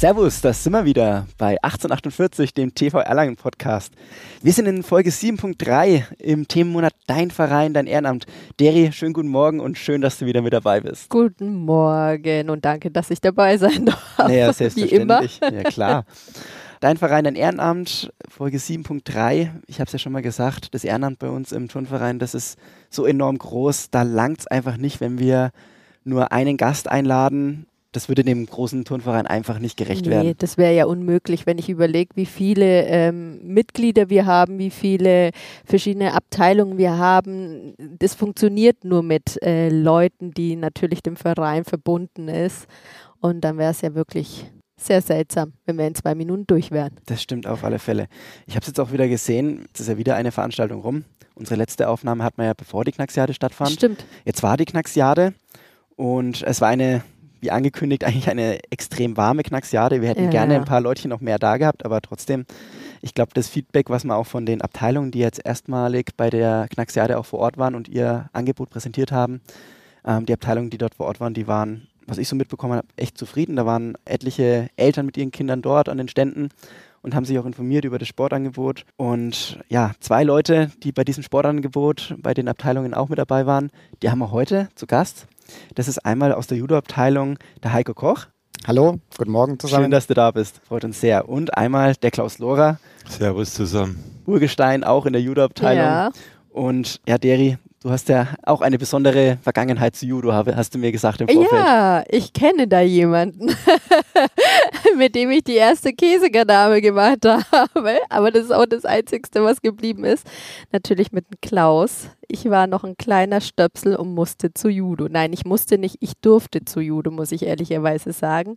Servus, das sind wir wieder bei 1848, dem TV Erlangen Podcast. Wir sind in Folge 7.3 im Themenmonat Dein Verein, dein Ehrenamt. Deri, schönen guten Morgen und schön, dass du wieder mit dabei bist. Guten Morgen und danke, dass ich dabei sein darf. Naja, selbstverständlich. Wie immer. Ja, klar. Dein Verein, dein Ehrenamt, Folge 7.3. Ich habe es ja schon mal gesagt, das Ehrenamt bei uns im Turnverein, das ist so enorm groß. Da langt es einfach nicht, wenn wir nur einen Gast einladen. Das würde dem großen Turnverein einfach nicht gerecht nee, werden. Das wäre ja unmöglich, wenn ich überlege, wie viele ähm, Mitglieder wir haben, wie viele verschiedene Abteilungen wir haben. Das funktioniert nur mit äh, Leuten, die natürlich dem Verein verbunden ist. Und dann wäre es ja wirklich sehr seltsam, wenn wir in zwei Minuten durch wären. Das stimmt auf alle Fälle. Ich habe es jetzt auch wieder gesehen, es ist ja wieder eine Veranstaltung rum. Unsere letzte Aufnahme hat man ja bevor die Knacksjade stattfand. Stimmt. Jetzt war die Knacksjade und es war eine, wie angekündigt, eigentlich eine extrem warme Knacksjade. Wir hätten ja. gerne ein paar Leutchen noch mehr da gehabt, aber trotzdem, ich glaube, das Feedback, was man auch von den Abteilungen, die jetzt erstmalig bei der Knacksjade auch vor Ort waren und ihr Angebot präsentiert haben, ähm, die Abteilungen, die dort vor Ort waren, die waren was ich so mitbekommen habe, echt zufrieden. Da waren etliche Eltern mit ihren Kindern dort an den Ständen und haben sich auch informiert über das Sportangebot. Und ja, zwei Leute, die bei diesem Sportangebot bei den Abteilungen auch mit dabei waren, die haben wir heute zu Gast. Das ist einmal aus der Judo-Abteilung der Heiko Koch. Hallo, guten Morgen zusammen. Schön, dass du da bist. Freut uns sehr. Und einmal der Klaus Lohrer. Servus zusammen. Urgestein, auch in der Judo-Abteilung. Ja. Und ja, Deri, Du hast ja auch eine besondere Vergangenheit zu Judo, hast du mir gesagt im Vorfeld. Ja, ich kenne da jemanden, mit dem ich die erste Käsegadame gemacht habe. Aber das ist auch das Einzige, was geblieben ist. Natürlich mit dem Klaus. Ich war noch ein kleiner Stöpsel und musste zu Judo. Nein, ich musste nicht, ich durfte zu Judo, muss ich ehrlicherweise sagen.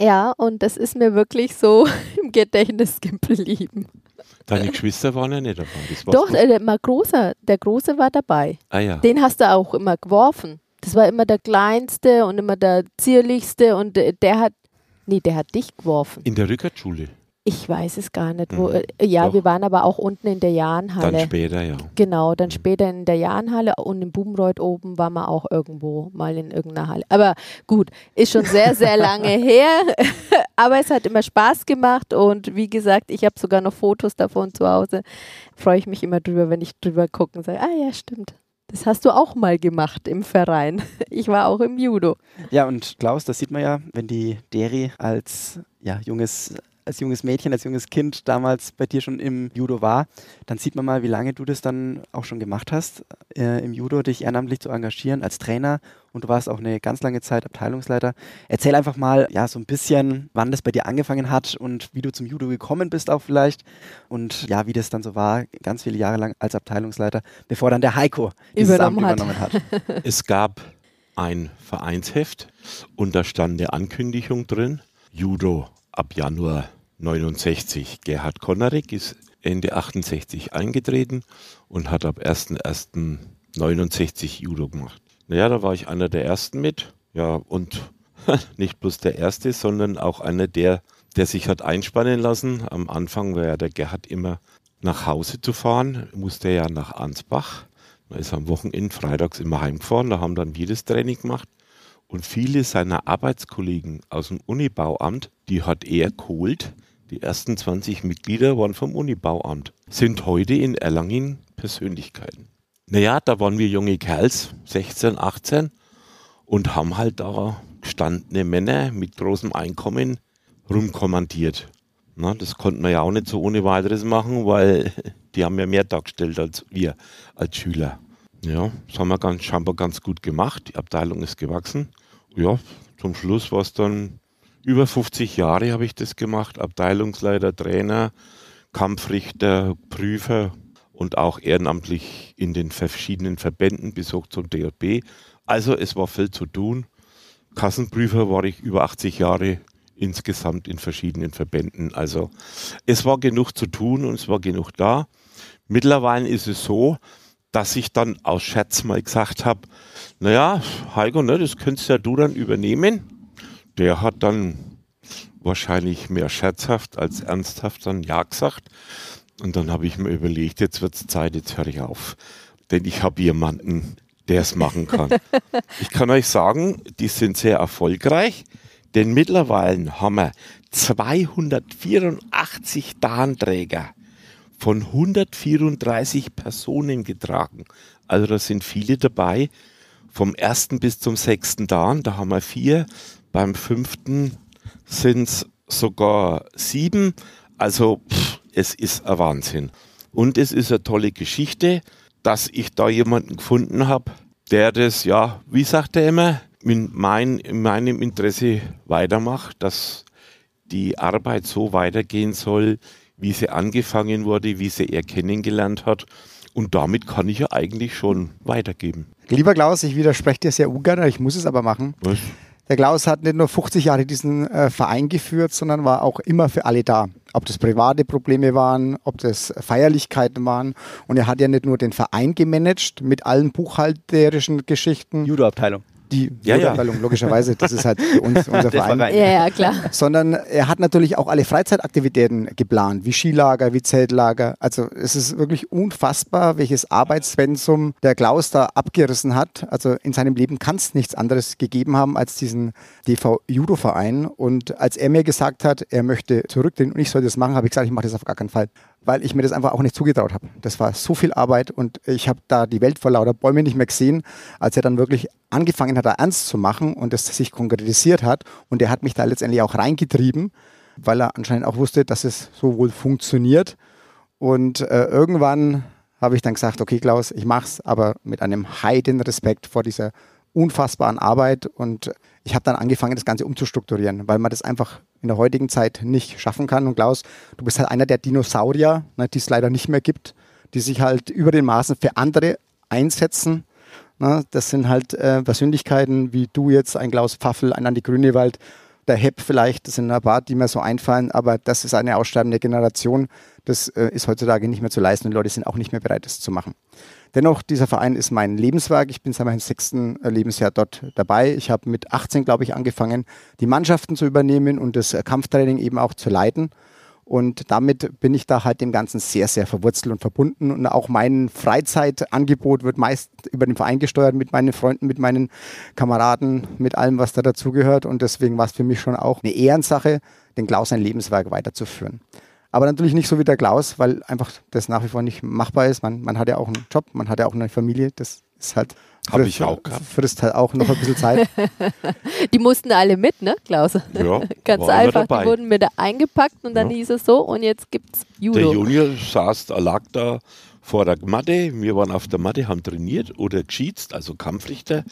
Ja, und das ist mir wirklich so im Gedächtnis geblieben. Deine Geschwister waren ja nicht dabei. Doch, äh, mal großer, der Große war dabei. Ah, ja. Den hast du auch immer geworfen. Das war immer der Kleinste und immer der Zierlichste und äh, der hat, nee, der hat dich geworfen. In der Rückertschule? Ich weiß es gar nicht. Wo, mhm. äh, ja, Doch. wir waren aber auch unten in der Jahnhalle. Dann später, ja. Genau, dann mhm. später in der Jahnhalle und im Bubenreuth oben waren wir auch irgendwo mal in irgendeiner Halle. Aber gut, ist schon sehr, sehr lange her. aber es hat immer Spaß gemacht und wie gesagt, ich habe sogar noch Fotos davon zu Hause. Freue ich mich immer drüber, wenn ich drüber gucke und sage, ah ja, stimmt. Das hast du auch mal gemacht im Verein. Ich war auch im Judo. Ja, und Klaus, das sieht man ja, wenn die Deri als ja, junges als junges Mädchen, als junges Kind damals bei dir schon im Judo war, dann sieht man mal, wie lange du das dann auch schon gemacht hast, äh, im Judo dich ehrenamtlich zu engagieren als Trainer und du warst auch eine ganz lange Zeit Abteilungsleiter. Erzähl einfach mal, ja, so ein bisschen, wann das bei dir angefangen hat und wie du zum Judo gekommen bist auch vielleicht und ja, wie das dann so war, ganz viele Jahre lang als Abteilungsleiter, bevor dann der Heiko dieses übernommen Amt übernommen hat. Es gab ein Vereinsheft und da stand eine Ankündigung drin, Judo ab Januar 69. Gerhard Konarek ist Ende 68 eingetreten und hat ab 1.1.69 Judo gemacht. Naja, da war ich einer der ersten mit. Ja, und nicht bloß der erste, sondern auch einer der, der sich hat einspannen lassen. Am Anfang war ja der Gerhard immer nach Hause zu fahren, musste ja nach Ansbach. Da ist am Wochenende freitags immer heimgefahren, da haben dann wir das Training gemacht. Und viele seiner Arbeitskollegen aus dem Unibauamt, die hat er geholt. Die ersten 20 Mitglieder waren vom Unibauamt, sind heute in Erlangen Persönlichkeiten. Naja, da waren wir junge Kerls, 16, 18, und haben halt da gestandene Männer mit großem Einkommen rumkommandiert. Na, das konnten wir ja auch nicht so ohne weiteres machen, weil die haben ja mehr dargestellt als wir als Schüler. Ja, das haben wir ganz, scheinbar ganz gut gemacht. Die Abteilung ist gewachsen. Ja, zum Schluss war es dann über 50 Jahre habe ich das gemacht. Abteilungsleiter, Trainer, Kampfrichter, Prüfer und auch ehrenamtlich in den verschiedenen Verbänden bis hoch zum DJB. Also es war viel zu tun. Kassenprüfer war ich über 80 Jahre insgesamt in verschiedenen Verbänden. Also es war genug zu tun und es war genug da. Mittlerweile ist es so, dass ich dann aus Scherz mal gesagt habe, naja, Heiko, ne, das könntest ja du dann übernehmen. Der hat dann wahrscheinlich mehr scherzhaft als ernsthaft dann Ja gesagt. Und dann habe ich mir überlegt, jetzt wird es Zeit, jetzt höre ich auf. Denn ich habe jemanden, der es machen kann. ich kann euch sagen, die sind sehr erfolgreich. Denn mittlerweile haben wir 284 Dahnträger von 134 Personen getragen. Also da sind viele dabei, vom ersten bis zum sechsten Dahn, da haben wir vier, beim fünften sind es sogar sieben. Also pff, es ist ein Wahnsinn. Und es ist eine tolle Geschichte, dass ich da jemanden gefunden habe, der das, ja, wie sagt er immer, in, mein, in meinem Interesse weitermacht, dass die Arbeit so weitergehen soll, wie sie angefangen wurde, wie sie er kennengelernt hat. Und damit kann ich ja eigentlich schon weitergeben. Lieber Klaus, ich widerspreche dir sehr ungern, ich muss es aber machen. Was? Der Klaus hat nicht nur 50 Jahre diesen äh, Verein geführt, sondern war auch immer für alle da. Ob das private Probleme waren, ob das Feierlichkeiten waren. Und er hat ja nicht nur den Verein gemanagt mit allen buchhalterischen Geschichten. Judo-Abteilung die ja, ja. logischerweise, das ist halt für uns unser Verein. Ja, ja, klar. Sondern er hat natürlich auch alle Freizeitaktivitäten geplant, wie Skilager, wie Zeltlager. Also es ist wirklich unfassbar, welches Arbeitspensum der Klaus da abgerissen hat. Also in seinem Leben kann es nichts anderes gegeben haben als diesen DV-Judo-Verein. Und als er mir gesagt hat, er möchte zurücktreten und ich soll das machen, habe ich gesagt, ich mache das auf gar keinen Fall weil ich mir das einfach auch nicht zugetraut habe. Das war so viel Arbeit und ich habe da die Welt vor lauter Bäume nicht mehr gesehen, als er dann wirklich angefangen hat, da ernst zu machen und es sich konkretisiert hat. Und er hat mich da letztendlich auch reingetrieben, weil er anscheinend auch wusste, dass es so wohl funktioniert. Und äh, irgendwann habe ich dann gesagt, okay Klaus, ich mach's, aber mit einem heiden Respekt vor dieser unfassbaren Arbeit und ich habe dann angefangen, das Ganze umzustrukturieren, weil man das einfach in der heutigen Zeit nicht schaffen kann. Und Klaus, du bist halt einer der Dinosaurier, ne, die es leider nicht mehr gibt, die sich halt über den Maßen für andere einsetzen. Ne. Das sind halt äh, Persönlichkeiten wie du jetzt, ein Klaus Pfaffel, ein Andi Grünewald, der Hepp vielleicht, das sind ein paar, die mir so einfallen, aber das ist eine aussterbende Generation. Das äh, ist heutzutage nicht mehr zu leisten und Leute sind auch nicht mehr bereit, das zu machen. Dennoch, dieser Verein ist mein Lebenswerk. Ich bin seit meinem sechsten äh, Lebensjahr dort dabei. Ich habe mit 18, glaube ich, angefangen, die Mannschaften zu übernehmen und das äh, Kampftraining eben auch zu leiten. Und damit bin ich da halt dem Ganzen sehr, sehr verwurzelt und verbunden. Und auch mein Freizeitangebot wird meist über den Verein gesteuert, mit meinen Freunden, mit meinen Kameraden, mit allem, was da dazugehört. Und deswegen war es für mich schon auch eine Ehrensache, den Klaus sein Lebenswerk weiterzuführen. Aber natürlich nicht so wie der Klaus, weil einfach das nach wie vor nicht machbar ist. Man, man hat ja auch einen Job, man hat ja auch eine Familie. Das ist halt. Habe ich auch gehabt. Frisst halt auch noch ein bisschen Zeit. die mussten alle mit, ne, Klaus? Ja. Ganz einfach. Die wurden mit eingepackt und dann ja. hieß es so und jetzt gibt's Judo. Der Junior saß, lag da vor der Matte. Wir waren auf der Matte, haben trainiert oder geschießt, also Kampfrichter.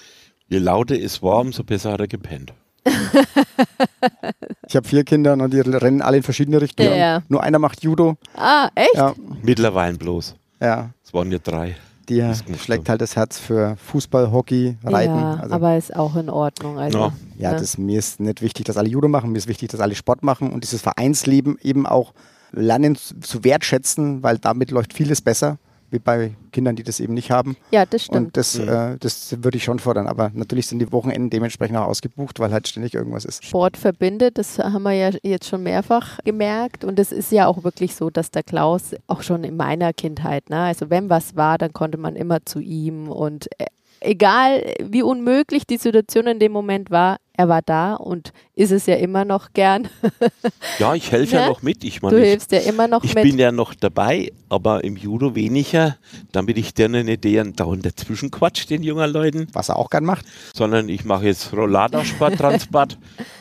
Je lauter es war, umso besser hat er gepennt. ich habe vier Kinder und die rennen alle in verschiedene Richtungen. Ja. Nur einer macht Judo. Ah, echt? Ja. Mittlerweile bloß. Ja. Es waren ja drei. Die schlägt halt das Herz für Fußball, Hockey, Reiten. Ja, also, aber ist auch in Ordnung. Also, ja, ja das, mir ist nicht wichtig, dass alle Judo machen, mir ist wichtig, dass alle Sport machen und dieses Vereinsleben eben auch lernen zu wertschätzen, weil damit läuft vieles besser wie bei Kindern, die das eben nicht haben. Ja, das stimmt. Und das, mhm. äh, das würde ich schon fordern. Aber natürlich sind die Wochenenden dementsprechend auch ausgebucht, weil halt ständig irgendwas ist. Sport verbindet, das haben wir ja jetzt schon mehrfach gemerkt. Und es ist ja auch wirklich so, dass der Klaus auch schon in meiner Kindheit, ne, also wenn was war, dann konnte man immer zu ihm und äh, egal wie unmöglich die Situation in dem Moment war, er war da und ist es ja immer noch gern. ja, ich helfe ja? ja? noch mit. Ich mein, du ich, hilfst ja immer noch ich mit. Ich bin ja noch dabei, aber im Judo weniger, damit ich denen nicht deren dauernd dazwischen quatsch, den jungen Leuten. Was er auch gern macht. Sondern ich mache jetzt Rolladersport, Transport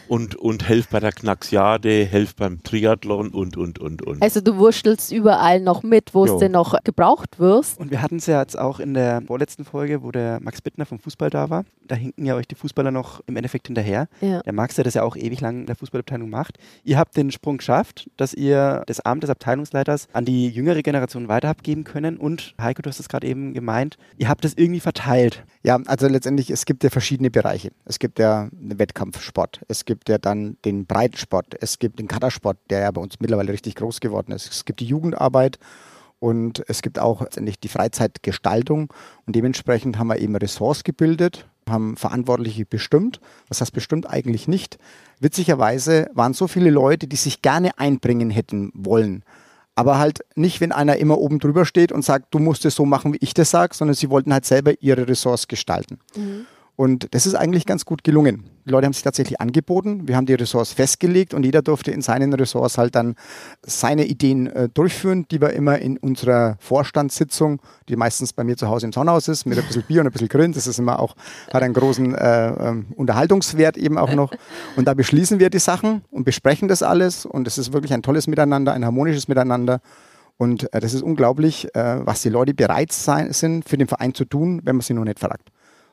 und, und helfe bei der Knaxiade, helfe beim Triathlon und, und, und, und. Also du wurschtelst überall noch mit, wo es denn noch gebraucht wirst. Und wir hatten es ja jetzt auch in der vorletzten Folge, wo der Max Bittner vom Fußball da war. Da hinken ja euch die Fußballer noch im Endeffekt hinterher hinterher. Ja. Der Max, der das ja auch ewig lang in der Fußballabteilung macht. Ihr habt den Sprung geschafft, dass ihr das Amt des Abteilungsleiters an die jüngere Generation weiter habt geben können. Und Heiko, du hast es gerade eben gemeint, ihr habt das irgendwie verteilt. Ja, also letztendlich, es gibt ja verschiedene Bereiche. Es gibt ja den Wettkampfsport, es gibt ja dann den Breitensport, es gibt den Kadersport, der ja bei uns mittlerweile richtig groß geworden ist. Es gibt die Jugendarbeit und es gibt auch letztendlich die Freizeitgestaltung. Und dementsprechend haben wir eben Ressorts gebildet, haben Verantwortliche bestimmt. Was heißt bestimmt eigentlich nicht? Witzigerweise waren so viele Leute, die sich gerne einbringen hätten wollen. Aber halt nicht, wenn einer immer oben drüber steht und sagt, du musst es so machen, wie ich das sage, sondern sie wollten halt selber ihre Ressorts gestalten. Mhm. Und das ist eigentlich ganz gut gelungen. Die Leute haben sich tatsächlich angeboten. Wir haben die Ressorts festgelegt und jeder durfte in seinen Ressorts halt dann seine Ideen äh, durchführen, die wir immer in unserer Vorstandssitzung, die meistens bei mir zu Hause im Sonnenhaus ist, mit ein bisschen Bier und ein bisschen Grillen. Das ist immer auch, hat einen großen äh, ähm, Unterhaltungswert eben auch noch. Und da beschließen wir die Sachen und besprechen das alles. Und es ist wirklich ein tolles Miteinander, ein harmonisches Miteinander. Und äh, das ist unglaublich, äh, was die Leute bereit sein, sind, für den Verein zu tun, wenn man sie noch nicht fragt.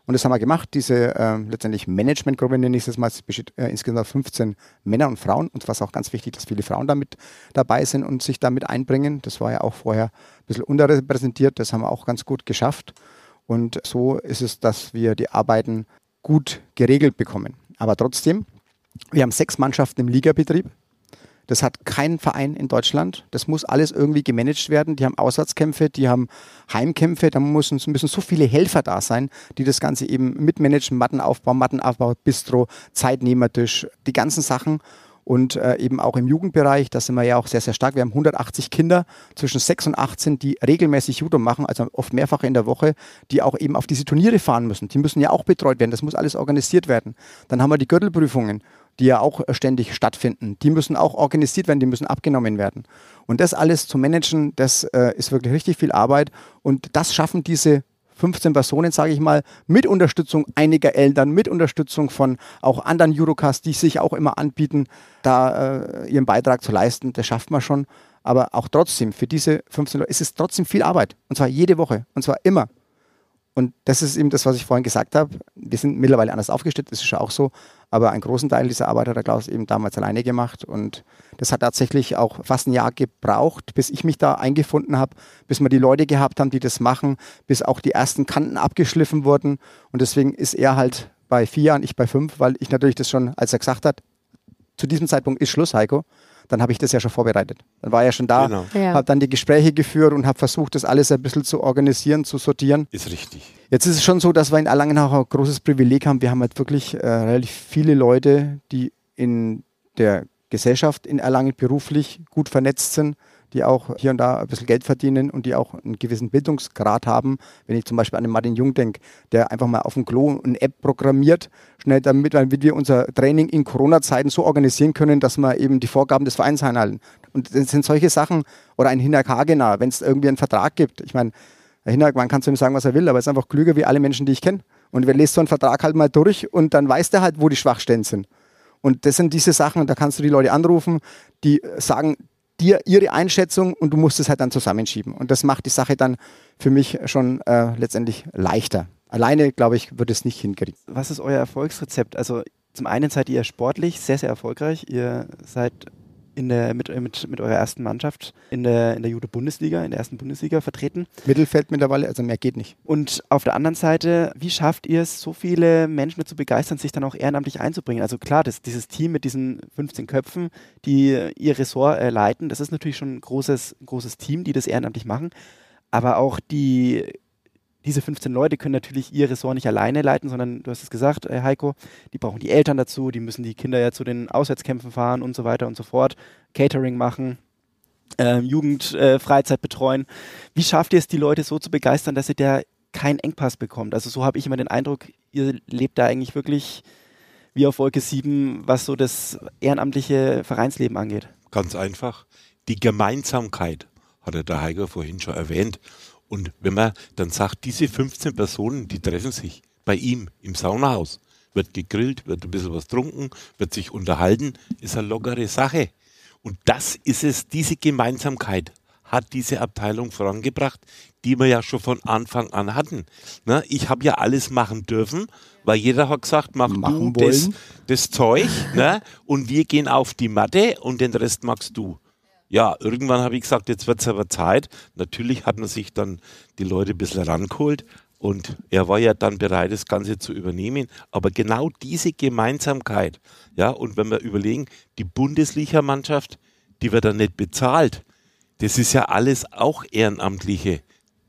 Und das haben wir gemacht. Diese äh, letztendlich Managementgruppe nenne ich es mal, besteht äh, insgesamt 15 Männer und Frauen. Und es war auch ganz wichtig, dass viele Frauen damit dabei sind und sich damit einbringen. Das war ja auch vorher ein bisschen unterrepräsentiert. Das haben wir auch ganz gut geschafft. Und so ist es, dass wir die Arbeiten gut geregelt bekommen. Aber trotzdem, wir haben sechs Mannschaften im Ligabetrieb. Das hat kein Verein in Deutschland. Das muss alles irgendwie gemanagt werden. Die haben Auswärtskämpfe, die haben Heimkämpfe. Da müssen, müssen so viele Helfer da sein, die das Ganze eben mitmanagen. Mattenaufbau, Mattenaufbau, Bistro, Zeitnehmertisch, die ganzen Sachen. Und äh, eben auch im Jugendbereich, da sind wir ja auch sehr, sehr stark. Wir haben 180 Kinder zwischen 6 und 18, die regelmäßig Judo machen, also oft mehrfach in der Woche, die auch eben auf diese Turniere fahren müssen. Die müssen ja auch betreut werden. Das muss alles organisiert werden. Dann haben wir die Gürtelprüfungen die ja auch ständig stattfinden. Die müssen auch organisiert werden, die müssen abgenommen werden. Und das alles zu managen, das äh, ist wirklich richtig viel Arbeit. Und das schaffen diese 15 Personen, sage ich mal, mit Unterstützung einiger Eltern, mit Unterstützung von auch anderen Judokas, die sich auch immer anbieten, da äh, ihren Beitrag zu leisten. Das schafft man schon. Aber auch trotzdem, für diese 15 Leute ist es trotzdem viel Arbeit. Und zwar jede Woche. Und zwar immer. Und das ist eben das, was ich vorhin gesagt habe. Wir sind mittlerweile anders aufgestellt, das ist ja auch so. Aber einen großen Teil dieser Arbeit hat der Klaus eben damals alleine gemacht. Und das hat tatsächlich auch fast ein Jahr gebraucht, bis ich mich da eingefunden habe, bis wir die Leute gehabt haben, die das machen, bis auch die ersten Kanten abgeschliffen wurden. Und deswegen ist er halt bei vier Jahren, ich bei fünf, weil ich natürlich das schon, als er gesagt hat, zu diesem Zeitpunkt ist Schluss, Heiko, dann habe ich das ja schon vorbereitet. Dann war er schon da, genau. ja. habe dann die Gespräche geführt und habe versucht, das alles ein bisschen zu organisieren, zu sortieren. Ist richtig. Jetzt ist es schon so, dass wir in Erlangen auch ein großes Privileg haben. Wir haben halt wirklich äh, relativ viele Leute, die in der Gesellschaft in Erlangen beruflich gut vernetzt sind die auch hier und da ein bisschen Geld verdienen und die auch einen gewissen Bildungsgrad haben. Wenn ich zum Beispiel an den Martin Jung denke, der einfach mal auf dem Klo eine App programmiert, schnell damit, damit wir unser Training in Corona-Zeiten so organisieren können, dass wir eben die Vorgaben des Vereins einhalten. Und das sind solche Sachen, oder ein Hinak Hagener, wenn es irgendwie einen Vertrag gibt. Ich meine, Herr Hinak, man kann zu ihm sagen, was er will, aber er ist einfach klüger wie alle Menschen, die ich kenne. Und wer lässt so einen Vertrag halt mal durch und dann weiß der halt, wo die Schwachstellen sind. Und das sind diese Sachen, da kannst du die Leute anrufen, die sagen, dir ihre Einschätzung und du musst es halt dann zusammenschieben. Und das macht die Sache dann für mich schon äh, letztendlich leichter. Alleine, glaube ich, wird es nicht hinkriegen. Was ist euer Erfolgsrezept? Also zum einen seid ihr sportlich sehr, sehr erfolgreich. Ihr seid in der, mit, mit, mit eurer ersten Mannschaft in der, in der Judo-Bundesliga, in der ersten Bundesliga vertreten. Mittelfeld mittlerweile, also mehr geht nicht. Und auf der anderen Seite, wie schafft ihr es, so viele Menschen dazu begeistern, sich dann auch ehrenamtlich einzubringen? Also klar, das, dieses Team mit diesen 15 Köpfen, die ihr Ressort äh, leiten, das ist natürlich schon ein großes, großes Team, die das ehrenamtlich machen. Aber auch die diese 15 Leute können natürlich ihr Ressort nicht alleine leiten, sondern du hast es gesagt, äh, Heiko, die brauchen die Eltern dazu, die müssen die Kinder ja zu den Auswärtskämpfen fahren und so weiter und so fort, Catering machen, äh, Jugend, äh, betreuen. Wie schafft ihr es, die Leute so zu begeistern, dass ihr da keinen Engpass bekommt? Also so habe ich immer den Eindruck, ihr lebt da eigentlich wirklich wie auf Wolke 7, was so das ehrenamtliche Vereinsleben angeht. Ganz einfach. Die Gemeinsamkeit, hatte der Heiko vorhin schon erwähnt. Und wenn man dann sagt, diese 15 Personen, die treffen sich bei ihm im Saunahaus, wird gegrillt, wird ein bisschen was trunken, wird sich unterhalten, ist eine lockere Sache. Und das ist es, diese Gemeinsamkeit hat diese Abteilung vorangebracht, die wir ja schon von Anfang an hatten. Ne? Ich habe ja alles machen dürfen, weil jeder hat gesagt, mach machen du das, das, Zeug ne? und wir gehen auf die Matte und den Rest magst du ja, irgendwann habe ich gesagt, jetzt wird es aber Zeit. Natürlich hat man sich dann die Leute ein bisschen rangeholt und er war ja dann bereit, das Ganze zu übernehmen. Aber genau diese Gemeinsamkeit, ja, und wenn wir überlegen, die Bundesliga-Mannschaft, die wird dann nicht bezahlt. Das ist ja alles auch Ehrenamtliche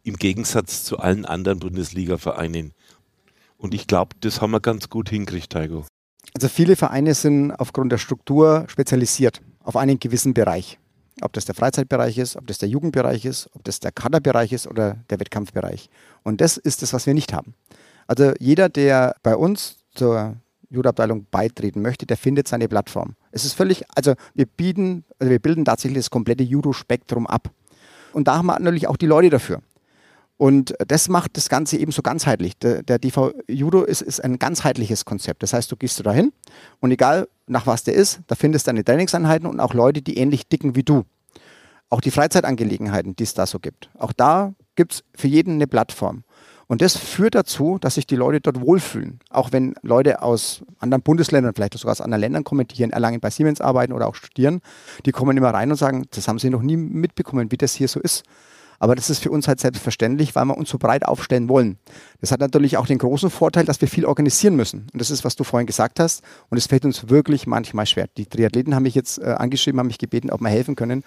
im Gegensatz zu allen anderen Bundesliga-Vereinen. Und ich glaube, das haben wir ganz gut hingekriegt, Taigo. Also viele Vereine sind aufgrund der Struktur spezialisiert auf einen gewissen Bereich. Ob das der Freizeitbereich ist, ob das der Jugendbereich ist, ob das der Kaderbereich ist oder der Wettkampfbereich. Und das ist das, was wir nicht haben. Also jeder, der bei uns zur Judo-Abteilung beitreten möchte, der findet seine Plattform. Es ist völlig, also wir bieten, also wir bilden tatsächlich das komplette Judo-Spektrum ab. Und da haben wir natürlich auch die Leute dafür. Und das macht das Ganze eben so ganzheitlich. Der, der DV Judo ist, ist, ein ganzheitliches Konzept. Das heißt, du gehst da hin und egal nach was der ist, da findest du deine Trainingseinheiten und auch Leute, die ähnlich dicken wie du. Auch die Freizeitangelegenheiten, die es da so gibt. Auch da gibt es für jeden eine Plattform. Und das führt dazu, dass sich die Leute dort wohlfühlen. Auch wenn Leute aus anderen Bundesländern, vielleicht sogar aus anderen Ländern kommen, die hier in Erlangen bei Siemens arbeiten oder auch studieren, die kommen immer rein und sagen, das haben sie noch nie mitbekommen, wie das hier so ist. Aber das ist für uns halt selbstverständlich, weil wir uns so breit aufstellen wollen. Das hat natürlich auch den großen Vorteil, dass wir viel organisieren müssen. Und das ist, was du vorhin gesagt hast. Und es fällt uns wirklich manchmal schwer. Die Triathleten haben mich jetzt äh, angeschrieben, haben mich gebeten, ob wir helfen können.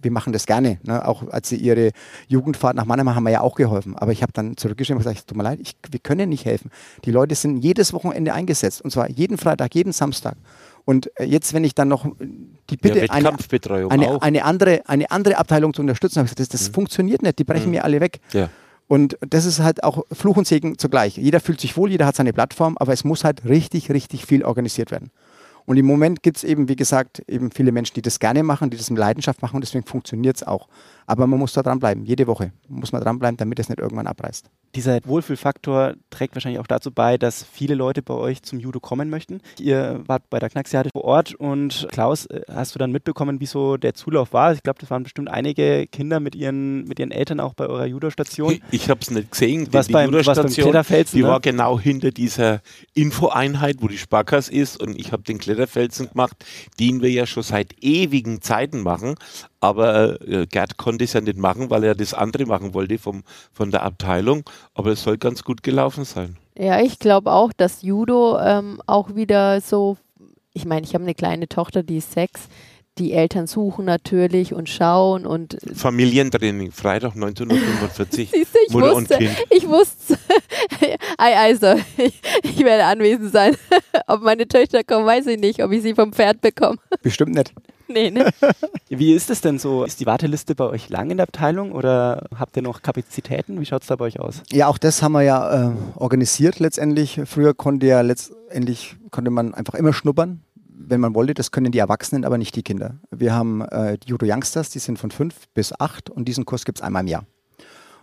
Wir machen das gerne. Ne? Auch als sie ihre Jugendfahrt nach Mannheim haben wir ja auch geholfen. Aber ich habe dann zurückgeschrieben und gesagt, tut mir leid, ich, wir können nicht helfen. Die Leute sind jedes Wochenende eingesetzt. Und zwar jeden Freitag, jeden Samstag. Und äh, jetzt, wenn ich dann noch die Bitte, ja, eine, eine, eine, andere, eine andere Abteilung zu unterstützen, habe ich gesagt, das, das mhm. funktioniert nicht, die brechen mhm. mir alle weg. Ja. Und das ist halt auch Fluch und Segen zugleich. Jeder fühlt sich wohl, jeder hat seine Plattform, aber es muss halt richtig, richtig viel organisiert werden. Und im Moment gibt es eben, wie gesagt, eben viele Menschen, die das gerne machen, die das mit Leidenschaft machen und deswegen funktioniert es auch. Aber man muss da dranbleiben, jede Woche muss man dranbleiben, damit es nicht irgendwann abreißt. Dieser Wohlfühlfaktor trägt wahrscheinlich auch dazu bei, dass viele Leute bei euch zum Judo kommen möchten. Ihr wart bei der Knacksjahre vor Ort und Klaus, äh, hast du dann mitbekommen, wie so der Zulauf war? Ich glaube, das waren bestimmt einige Kinder mit ihren, mit ihren Eltern auch bei eurer Judo-Station. Ich, ich habe es nicht gesehen. Was die beim, Judo-Station, die ne? war genau hinter dieser Infoeinheit, wo die Sparkasse ist und ich habe den Kletterfelsen gemacht, den wir ja schon seit ewigen Zeiten machen. Aber äh, Gerd konnte es ja nicht machen, weil er das andere machen wollte vom, von der Abteilung. Aber es soll ganz gut gelaufen sein. Ja, ich glaube auch, dass Judo ähm, auch wieder so, ich meine, ich habe eine kleine Tochter, die ist sechs. Die Eltern suchen natürlich und schauen und. Familientraining, Freitag 1945. Siehst du, ich Mutter wusste, und kind. Ich wusste. also, ich, ich werde anwesend sein. Ob meine Töchter kommen, weiß ich nicht. Ob ich sie vom Pferd bekomme. Bestimmt nicht. Nee, ne? Wie ist es denn so? Ist die Warteliste bei euch lang in der Abteilung oder habt ihr noch Kapazitäten? Wie schaut es da bei euch aus? Ja, auch das haben wir ja äh, organisiert letztendlich. Früher konnte ja letztendlich konnte man einfach immer schnuppern, wenn man wollte. Das können die Erwachsenen, aber nicht die Kinder. Wir haben äh, die Judo Youngsters, die sind von fünf bis acht und diesen Kurs gibt es einmal im Jahr.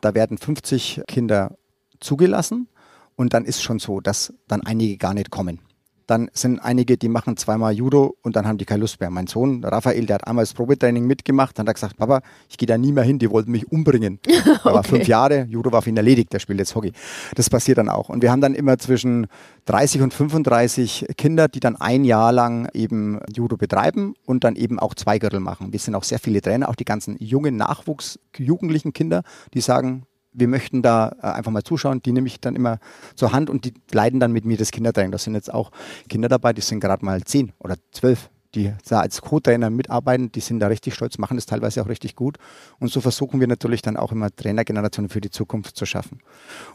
Da werden 50 Kinder zugelassen und dann ist schon so, dass dann einige gar nicht kommen. Dann sind einige, die machen zweimal Judo und dann haben die keine Lust mehr. Mein Sohn Raphael, der hat einmal das Probetraining mitgemacht, dann hat er gesagt, Papa, ich gehe da nie mehr hin, die wollten mich umbringen. Er okay. war fünf Jahre, Judo war für ihn erledigt, der spielt jetzt Hockey. Das passiert dann auch. Und wir haben dann immer zwischen 30 und 35 Kinder, die dann ein Jahr lang eben Judo betreiben und dann eben auch zwei Gürtel machen. Wir sind auch sehr viele Trainer, auch die ganzen jungen Nachwuchs, jugendlichen Kinder, die sagen, wir möchten da äh, einfach mal zuschauen. Die nehme ich dann immer zur Hand und die leiden dann mit mir das Kindertraining. Da sind jetzt auch Kinder dabei, die sind gerade mal zehn oder zwölf, die da als Co-Trainer mitarbeiten. Die sind da richtig stolz, machen das teilweise auch richtig gut. Und so versuchen wir natürlich dann auch immer Trainergenerationen für die Zukunft zu schaffen.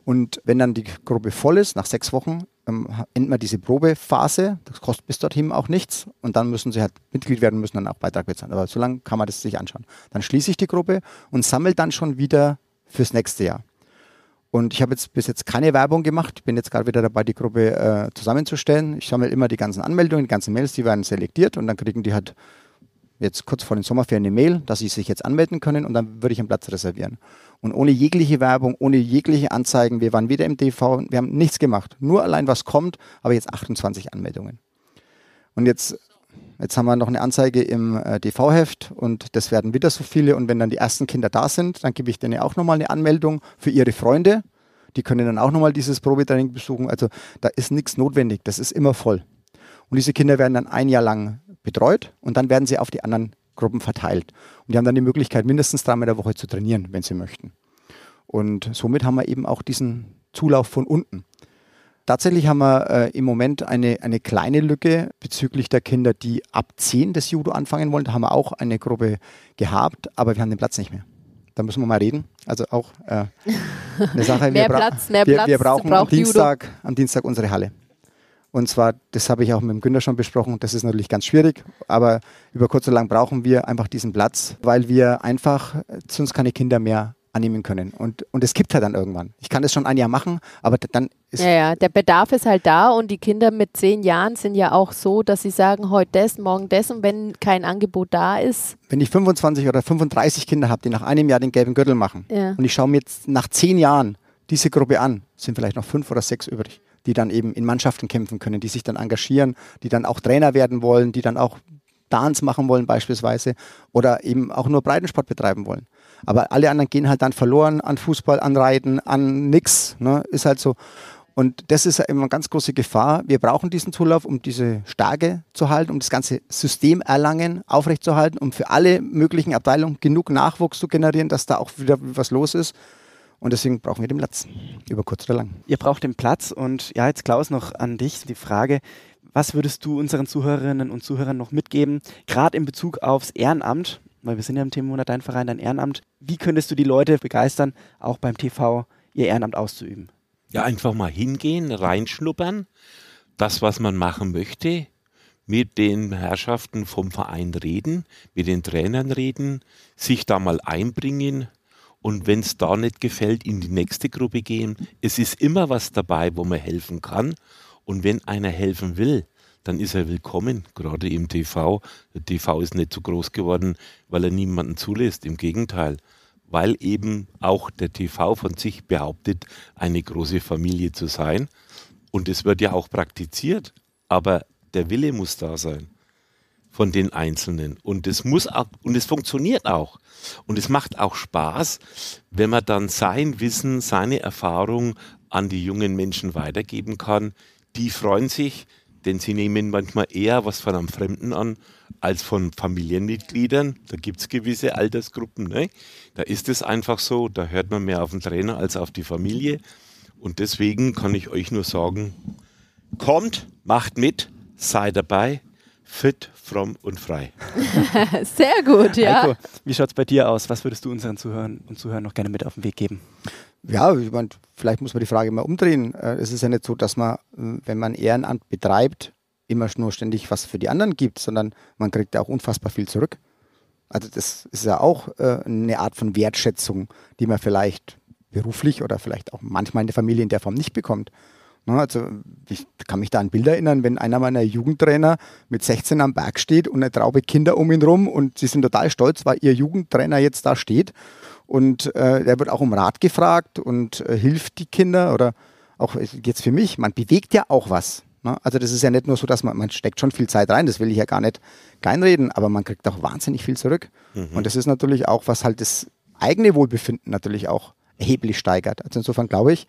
Und wenn dann die Gruppe voll ist, nach sechs Wochen, ähm, endet man diese Probephase. Das kostet bis dorthin auch nichts. Und dann müssen sie halt Mitglied werden, müssen dann auch Beitrag bezahlen. Aber so lange kann man das sich anschauen. Dann schließe ich die Gruppe und sammle dann schon wieder fürs nächste Jahr. Und ich habe jetzt bis jetzt keine Werbung gemacht. Bin jetzt gerade wieder dabei, die Gruppe äh, zusammenzustellen. Ich sammle immer die ganzen Anmeldungen, die ganzen Mails, die werden selektiert und dann kriegen die halt jetzt kurz vor den Sommerferien eine Mail, dass sie sich jetzt anmelden können und dann würde ich einen Platz reservieren. Und ohne jegliche Werbung, ohne jegliche Anzeigen, wir waren wieder im TV, wir haben nichts gemacht. Nur allein was kommt, aber jetzt 28 Anmeldungen. Und jetzt Jetzt haben wir noch eine Anzeige im äh, DV-Heft und das werden wieder so viele. Und wenn dann die ersten Kinder da sind, dann gebe ich denen auch nochmal eine Anmeldung für ihre Freunde. Die können dann auch nochmal dieses Probetraining besuchen. Also da ist nichts notwendig, das ist immer voll. Und diese Kinder werden dann ein Jahr lang betreut und dann werden sie auf die anderen Gruppen verteilt. Und die haben dann die Möglichkeit, mindestens dreimal in der Woche zu trainieren, wenn sie möchten. Und somit haben wir eben auch diesen Zulauf von unten. Tatsächlich haben wir äh, im Moment eine, eine kleine Lücke bezüglich der Kinder, die ab 10 das Judo anfangen wollen. Da haben wir auch eine Gruppe gehabt, aber wir haben den Platz nicht mehr. Da müssen wir mal reden. Also auch äh, eine Sache. mehr Platz, mehr wir, Platz. Wir brauchen am Dienstag, am Dienstag unsere Halle. Und zwar, das habe ich auch mit dem Günther schon besprochen, das ist natürlich ganz schwierig, aber über kurz oder lang brauchen wir einfach diesen Platz, weil wir einfach sonst keine Kinder mehr annehmen können. Und, und es gibt halt dann irgendwann. Ich kann das schon ein Jahr machen, aber dann ist. Ja, ja, der Bedarf ist halt da und die Kinder mit zehn Jahren sind ja auch so, dass sie sagen, heute das, morgen das und wenn kein Angebot da ist. Wenn ich 25 oder 35 Kinder habe, die nach einem Jahr den gelben Gürtel machen ja. und ich schaue mir jetzt nach zehn Jahren diese Gruppe an, sind vielleicht noch fünf oder sechs übrig, die dann eben in Mannschaften kämpfen können, die sich dann engagieren, die dann auch Trainer werden wollen, die dann auch Dance machen wollen beispielsweise oder eben auch nur Breitensport betreiben wollen. Aber alle anderen gehen halt dann verloren an Fußball, an Reiten, an nix. Ne? Ist halt so. Und das ist immer eine ganz große Gefahr. Wir brauchen diesen Zulauf, um diese Stärke zu halten, um das ganze System erlangen, aufrechtzuerhalten, um für alle möglichen Abteilungen genug Nachwuchs zu generieren, dass da auch wieder was los ist. Und deswegen brauchen wir den Platz, über kurz oder lang. Ihr braucht den Platz und ja, jetzt Klaus noch an dich die Frage, was würdest du unseren Zuhörerinnen und Zuhörern noch mitgeben, gerade in Bezug aufs Ehrenamt? Weil wir sind ja im Themenmonat Dein Verein, dein Ehrenamt. Wie könntest du die Leute begeistern, auch beim TV ihr Ehrenamt auszuüben? Ja, einfach mal hingehen, reinschnuppern, das, was man machen möchte, mit den Herrschaften vom Verein reden, mit den Trainern reden, sich da mal einbringen und wenn es da nicht gefällt, in die nächste Gruppe gehen. Es ist immer was dabei, wo man helfen kann und wenn einer helfen will, dann ist er willkommen, gerade im TV. Der TV ist nicht so groß geworden, weil er niemanden zulässt. Im Gegenteil, weil eben auch der TV von sich behauptet, eine große Familie zu sein. Und es wird ja auch praktiziert. Aber der Wille muss da sein von den Einzelnen. Und es muss auch, und es funktioniert auch. Und es macht auch Spaß, wenn man dann sein Wissen, seine Erfahrung an die jungen Menschen weitergeben kann, die freuen sich, denn sie nehmen manchmal eher was von einem Fremden an als von Familienmitgliedern. Da gibt es gewisse Altersgruppen. Ne? Da ist es einfach so, da hört man mehr auf den Trainer als auf die Familie. Und deswegen kann ich euch nur sagen, kommt, macht mit, sei dabei, fit, fromm und frei. Sehr gut, ja. Heiko, wie schaut es bei dir aus? Was würdest du unseren Zuhörern und Zuhörern noch gerne mit auf den Weg geben? Ja, ich mein, vielleicht muss man die Frage mal umdrehen. Äh, es ist ja nicht so, dass man, äh, wenn man Ehrenamt betreibt, immer nur ständig was für die anderen gibt, sondern man kriegt ja auch unfassbar viel zurück. Also das ist ja auch äh, eine Art von Wertschätzung, die man vielleicht beruflich oder vielleicht auch manchmal in der Familie in der Form nicht bekommt. Ne, also ich kann mich da an Bilder erinnern, wenn einer meiner Jugendtrainer mit 16 am Berg steht und eine Traube Kinder um ihn rum und sie sind total stolz, weil ihr Jugendtrainer jetzt da steht und äh, der wird auch um Rat gefragt und äh, hilft die Kinder oder auch jetzt für mich, man bewegt ja auch was. Ne? Also das ist ja nicht nur so, dass man, man steckt schon viel Zeit rein, das will ich ja gar nicht kleinreden, aber man kriegt auch wahnsinnig viel zurück. Mhm. Und das ist natürlich auch, was halt das eigene Wohlbefinden natürlich auch erheblich steigert. Also insofern glaube ich,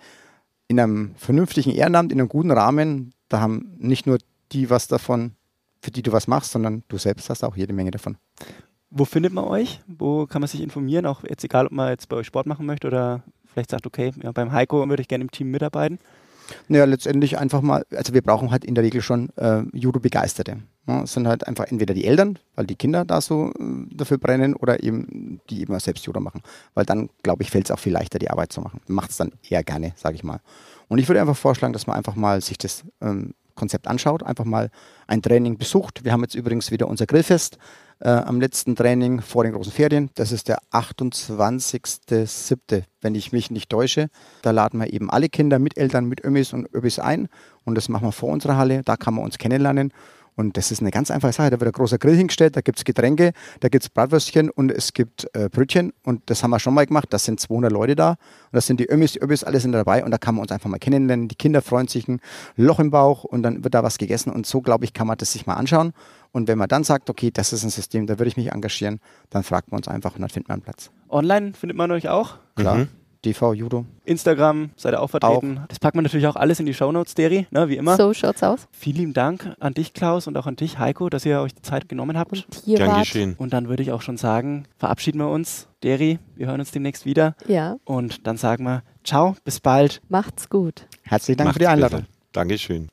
in einem vernünftigen Ehrenamt, in einem guten Rahmen, da haben nicht nur die was davon, für die du was machst, sondern du selbst hast auch jede Menge davon. Wo findet man euch? Wo kann man sich informieren? Auch jetzt egal, ob man jetzt bei euch Sport machen möchte oder vielleicht sagt, okay, ja, beim Heiko würde ich gerne im Team mitarbeiten. Naja, letztendlich einfach mal, also wir brauchen halt in der Regel schon äh, Judo-Begeisterte. Es sind halt einfach entweder die Eltern, weil die Kinder da so äh, dafür brennen, oder eben die eben selbst Judo machen. Weil dann, glaube ich, fällt es auch viel leichter, die Arbeit zu machen. Macht es dann eher gerne, sage ich mal. Und ich würde einfach vorschlagen, dass man einfach mal sich das ähm, Konzept anschaut, einfach mal ein Training besucht. Wir haben jetzt übrigens wieder unser Grillfest äh, am letzten Training vor den großen Ferien. Das ist der 28.07., wenn ich mich nicht täusche. Da laden wir eben alle Kinder mit Eltern, mit Ömis und Öbis ein. Und das machen wir vor unserer Halle. Da kann man uns kennenlernen. Und das ist eine ganz einfache Sache. Da wird ein großer Grill hingestellt, da gibt es Getränke, da gibt es Bratwürstchen und es gibt äh, Brötchen. Und das haben wir schon mal gemacht. Das sind 200 Leute da. Und das sind die Ömis, die Öbis, alle sind dabei. Und da kann man uns einfach mal kennenlernen. Die Kinder freuen sich ein Loch im Bauch und dann wird da was gegessen. Und so, glaube ich, kann man das sich mal anschauen. Und wenn man dann sagt, okay, das ist ein System, da würde ich mich engagieren, dann fragt man uns einfach und dann findet man einen Platz. Online findet man euch auch? Klar. Mhm. DV Judo. Instagram, seid ihr auch vertreten. Auch. Das packt man natürlich auch alles in die Shownotes, Deri, ne, wie immer. So schaut's aus. Vielen lieben Dank an dich, Klaus, und auch an dich, Heiko, dass ihr euch die Zeit genommen habt. Und hier Gern wart. geschehen. Und dann würde ich auch schon sagen, verabschieden wir uns. Deri, wir hören uns demnächst wieder. Ja. Und dann sagen wir, ciao, bis bald. Macht's gut. Herzlichen Dank Macht's für die Einladung. Bitte. Dankeschön.